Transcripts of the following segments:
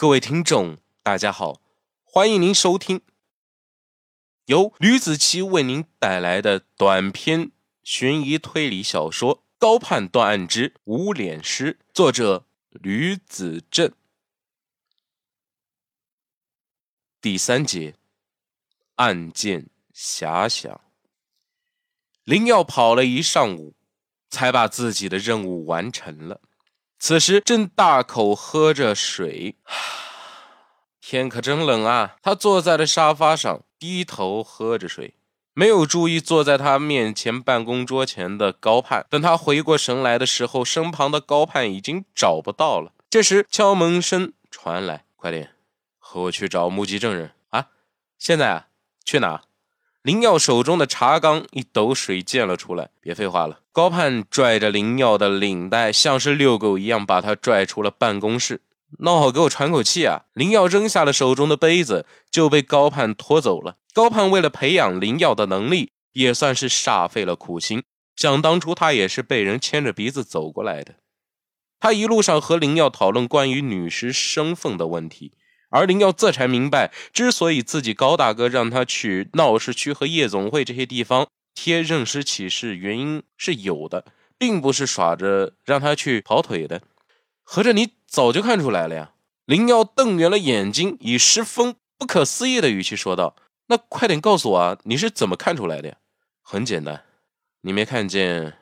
各位听众，大家好，欢迎您收听由吕子奇为您带来的短篇悬疑推理小说《高判断案之无脸师》，作者吕子正。第三节，案件遐想。林耀跑了一上午，才把自己的任务完成了。此时正大口喝着水，天可真冷啊！他坐在了沙发上，低头喝着水，没有注意坐在他面前办公桌前的高盼。等他回过神来的时候，身旁的高盼已经找不到了。这时敲门声传来：“快点！”和我去找目击证人啊！现在啊，去哪？林耀手中的茶缸一斗水溅了出来。别废话了！高盼拽着林耀的领带，像是遛狗一样把他拽出了办公室。闹好，给我喘口气啊！林耀扔下了手中的杯子，就被高盼拖走了。高盼为了培养林耀的能力，也算是煞费了苦心。想当初，他也是被人牵着鼻子走过来的。他一路上和林耀讨论关于女尸身份的问题。而林耀这才明白，之所以自己高大哥让他去闹市区和夜总会这些地方贴认尸启事，原因是有的，并不是耍着让他去跑腿的。合着你早就看出来了呀？林耀瞪圆了眼睛，以十分不可思议的语气说道：“那快点告诉我啊，你是怎么看出来的呀？”很简单，你没看见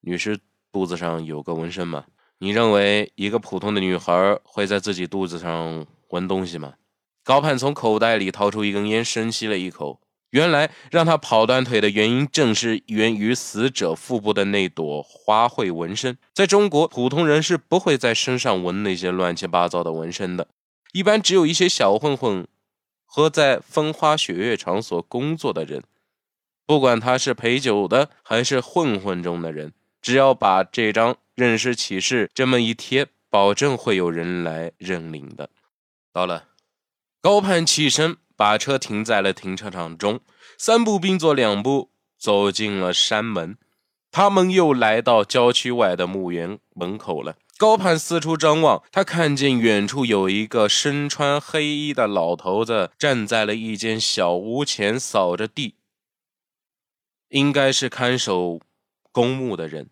女尸肚子上有个纹身吗？你认为一个普通的女孩会在自己肚子上？闻东西吗？高盼从口袋里掏出一根烟，深吸了一口。原来让他跑断腿的原因，正是源于死者腹部的那朵花卉纹身。在中国，普通人是不会在身上纹那些乱七八糟的纹身的。一般只有一些小混混和在风花雪月场所工作的人，不管他是陪酒的还是混混中的人，只要把这张认尸启事这么一贴，保证会有人来认领的。到了，高盼起身，把车停在了停车场中，三步并作两步走进了山门。他们又来到郊区外的墓园门口了。高盼四处张望，他看见远处有一个身穿黑衣的老头子站在了一间小屋前扫着地，应该是看守公墓的人。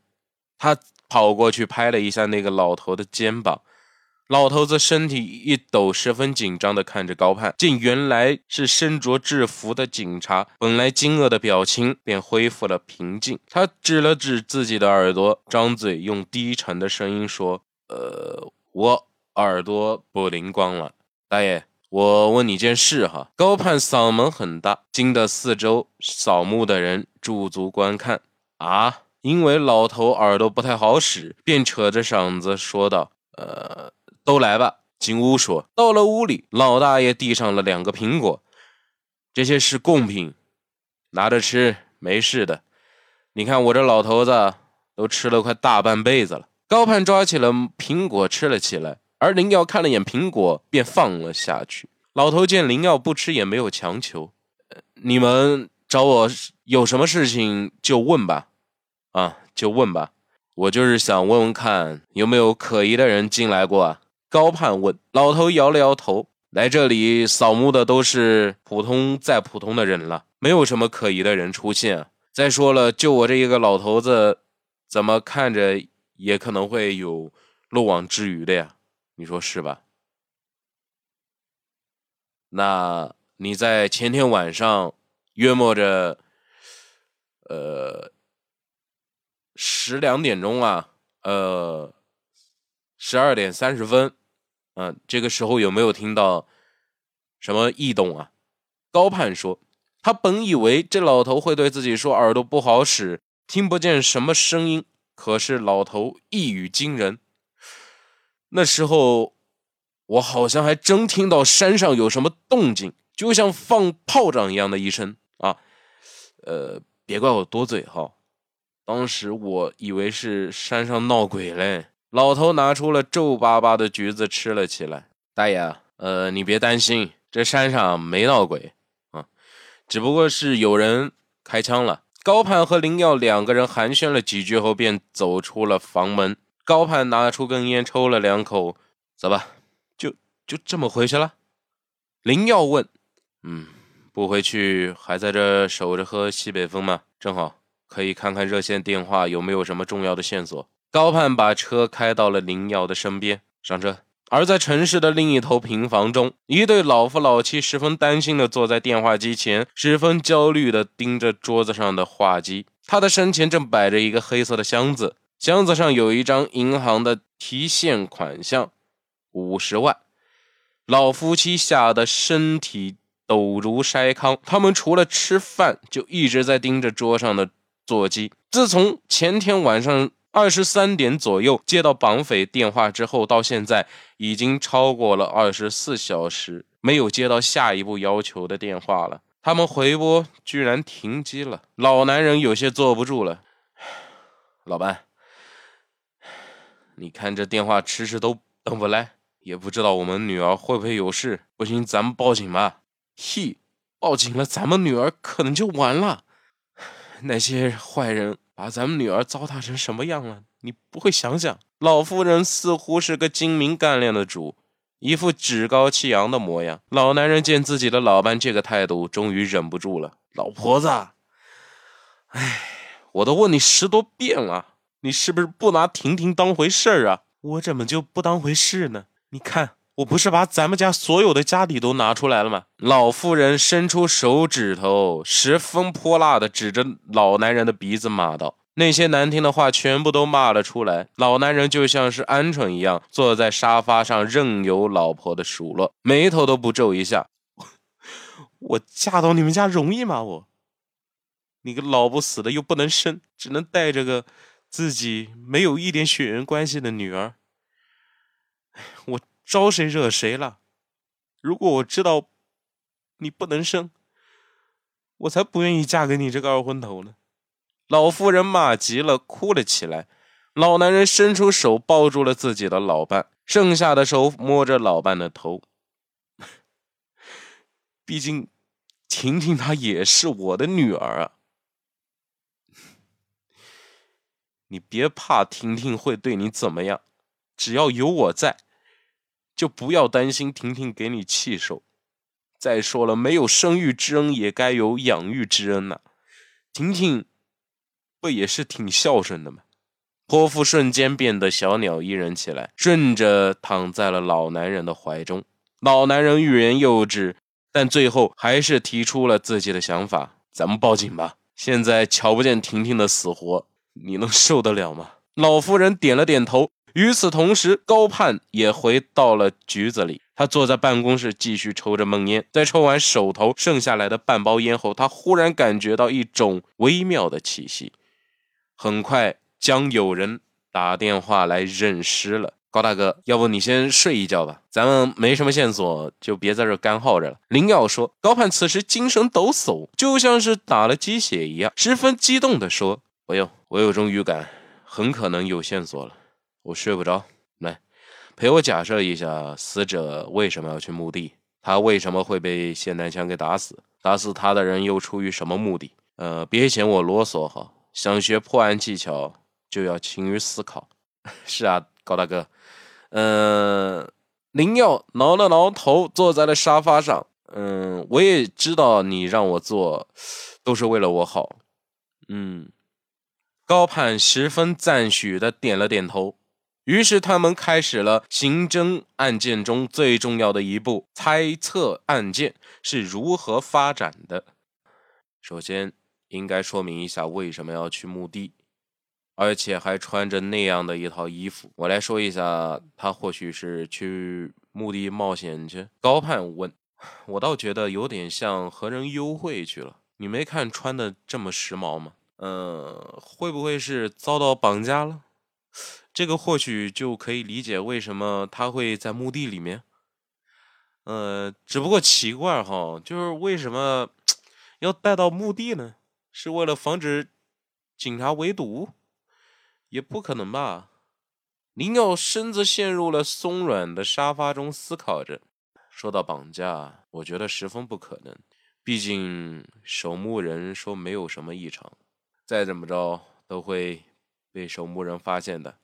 他跑过去拍了一下那个老头的肩膀。老头子身体一抖，十分紧张地看着高盼，见原来是身着制服的警察，本来惊愕的表情便恢复了平静。他指了指自己的耳朵，张嘴用低沉的声音说：“呃，我耳朵不灵光了，大爷，我问你件事哈。”高盼嗓门很大，惊得四周扫墓的人驻足观看。啊，因为老头耳朵不太好使，便扯着嗓子说道：“呃。”都来吧，进屋说。到了屋里，老大爷递上了两个苹果，这些是贡品，拿着吃，没事的。你看我这老头子都吃了快大半辈子了。高盼抓起了苹果吃了起来，而林耀看了眼苹果，便放了下去。老头见林耀不吃，也没有强求。你们找我有什么事情就问吧，啊，就问吧。我就是想问问看，有没有可疑的人进来过啊？高盼问老头，摇了摇头。来这里扫墓的都是普通再普通的人了，没有什么可疑的人出现。再说了，就我这一个老头子，怎么看着也可能会有漏网之鱼的呀？你说是吧？那你在前天晚上约摸着，呃，十两点钟啊，呃。十二点三十分，嗯，这个时候有没有听到什么异动啊？高盼说，他本以为这老头会对自己说耳朵不好使，听不见什么声音。可是老头一语惊人，那时候我好像还真听到山上有什么动静，就像放炮仗一样的一声啊。呃，别怪我多嘴哈，当时我以为是山上闹鬼嘞。老头拿出了皱巴巴的橘子吃了起来。大爷，呃，你别担心，这山上没闹鬼啊，只不过是有人开枪了。高盼和林耀两个人寒暄了几句后，便走出了房门。高盼拿出根烟抽了两口，走吧，就就这么回去了？林耀问。嗯，不回去，还在这守着喝西北风吗？正好可以看看热线电话有没有什么重要的线索。高盼把车开到了林耀的身边，上车。而在城市的另一头平房中，一对老夫老妻十分担心地坐在电话机前，十分焦虑地盯着桌子上的话机。他的身前正摆着一个黑色的箱子，箱子上有一张银行的提现款项，五十万。老夫妻吓得身体抖如筛糠，他们除了吃饭，就一直在盯着桌上的座机。自从前天晚上。二十三点左右接到绑匪电话之后，到现在已经超过了二十四小时，没有接到下一步要求的电话了。他们回拨居然停机了。老男人有些坐不住了，老伴，你看这电话迟迟都等不来，也不知道我们女儿会不会有事。不行，咱们报警吧。嘿，报警了，咱们女儿可能就完了。那些坏人。把咱们女儿糟蹋成什么样了？你不会想想？老夫人似乎是个精明干练的主，一副趾高气扬的模样。老男人见自己的老伴这个态度，终于忍不住了：“老婆子，哎，我都问你十多遍了，你是不是不拿婷婷当回事儿啊？我怎么就不当回事呢？你看。”我不是把咱们家所有的家底都拿出来了吗？老妇人伸出手指头，十分泼辣的指着老男人的鼻子骂道：“那些难听的话全部都骂了出来。”老男人就像是鹌鹑一样坐在沙发上，任由老婆的数落，眉头都不皱一下。我嫁到你们家容易吗？我，你个老不死的又不能生，只能带着个自己没有一点血缘关系的女儿。我。招谁惹谁了？如果我知道你不能生，我才不愿意嫁给你这个二婚头呢！老妇人骂急了，哭了起来。老男人伸出手抱住了自己的老伴，剩下的手摸着老伴的头。毕竟，婷婷她也是我的女儿啊！你别怕，婷婷会对你怎么样？只要有我在。就不要担心婷婷给你气受。再说了，没有生育之恩，也该有养育之恩呐。婷婷不也是挺孝顺的吗？泼妇瞬间变得小鸟依人起来，顺着躺在了老男人的怀中。老男人欲言又止，但最后还是提出了自己的想法：咱们报警吧。现在瞧不见婷婷的死活，你能受得了吗？老夫人点了点头。与此同时，高盼也回到了局子里。他坐在办公室，继续抽着闷烟。在抽完手头剩下来的半包烟后，他忽然感觉到一种微妙的气息。很快，将有人打电话来认尸了。高大哥，要不你先睡一觉吧，咱们没什么线索，就别在这干耗着了。林耀说。高盼此时精神抖擞，就像是打了鸡血一样，十分激动地说：“不用，我有种预感，很可能有线索了。”我睡不着，来陪我假设一下，死者为什么要去墓地？他为什么会被霰弹枪给打死？打死他的人又出于什么目的？呃，别嫌我啰嗦哈，想学破案技巧就要勤于思考。是啊，高大哥。嗯，林耀挠了挠头，坐在了沙发上。嗯，我也知道你让我做，都是为了我好。嗯，高盼十分赞许的点了点头。于是他们开始了刑侦案件中最重要的一步——猜测案件是如何发展的。首先，应该说明一下为什么要去墓地，而且还穿着那样的一套衣服。我来说一下，他或许是去墓地冒险去。高盼问：“我倒觉得有点像和人幽会去了。你没看穿的这么时髦吗？嗯，会不会是遭到绑架了？”这个或许就可以理解为什么他会在墓地里面。呃，只不过奇怪哈，就是为什么要带到墓地呢？是为了防止警察围堵？也不可能吧。林耀身子陷入了松软的沙发中，思考着。说到绑架，我觉得十分不可能。毕竟守墓人说没有什么异常，再怎么着都会被守墓人发现的。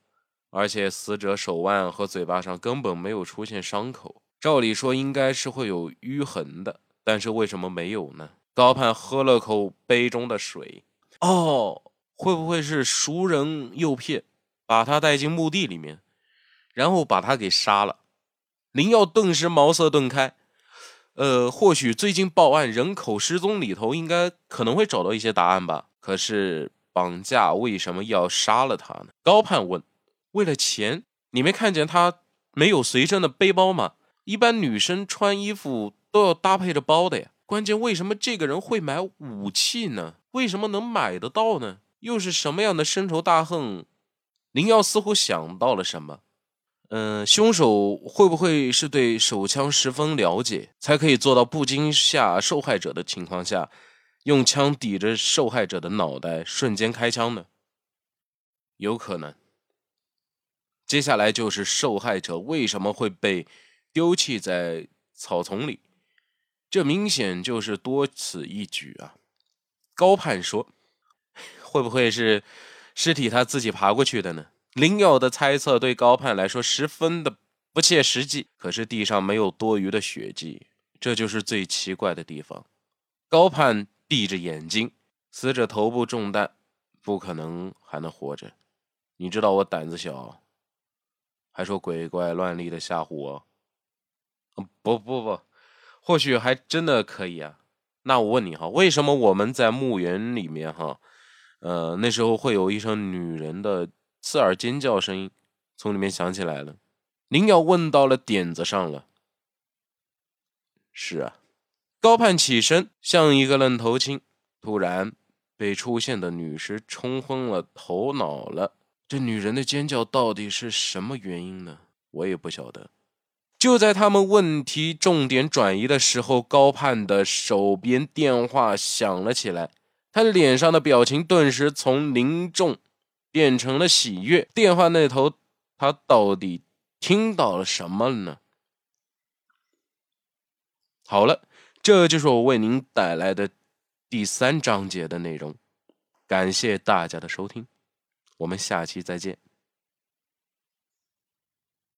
而且死者手腕和嘴巴上根本没有出现伤口，照理说应该是会有淤痕的，但是为什么没有呢？高盼喝了口杯中的水，哦，会不会是熟人诱骗，把他带进墓地里面，然后把他给杀了？林耀顿时茅塞顿开。呃，或许最近报案人口失踪里头，应该可能会找到一些答案吧。可是绑架为什么要杀了他呢？高盼问。为了钱？你没看见他没有随身的背包吗？一般女生穿衣服都要搭配着包的呀。关键为什么这个人会买武器呢？为什么能买得到呢？又是什么样的深仇大恨？林耀似乎想到了什么。嗯，凶手会不会是对手枪十分了解，才可以做到不惊吓受害者的情况下，用枪抵着受害者的脑袋，瞬间开枪呢？有可能。接下来就是受害者为什么会被丢弃在草丛里，这明显就是多此一举啊！高盼说：“会不会是尸体他自己爬过去的呢？”林耀的猜测对高盼来说十分的不切实际，可是地上没有多余的血迹，这就是最奇怪的地方。高盼闭着眼睛，死者头部中弹，不可能还能活着。你知道我胆子小，还说鬼怪乱立的吓唬我？不不不，或许还真的可以啊。那我问你哈，为什么我们在墓园里面哈，呃，那时候会有一声女人的？刺耳尖叫声音从里面响起来了，您要问到了点子上了。是啊，高盼起身像一个愣头青，突然被出现的女尸冲昏了头脑了。这女人的尖叫到底是什么原因呢？我也不晓得。就在他们问题重点转移的时候，高盼的手边电话响了起来，他脸上的表情顿时从凝重。变成了喜悦。电话那头，他到底听到了什么呢？好了，这就是我为您带来的第三章节的内容。感谢大家的收听，我们下期再见。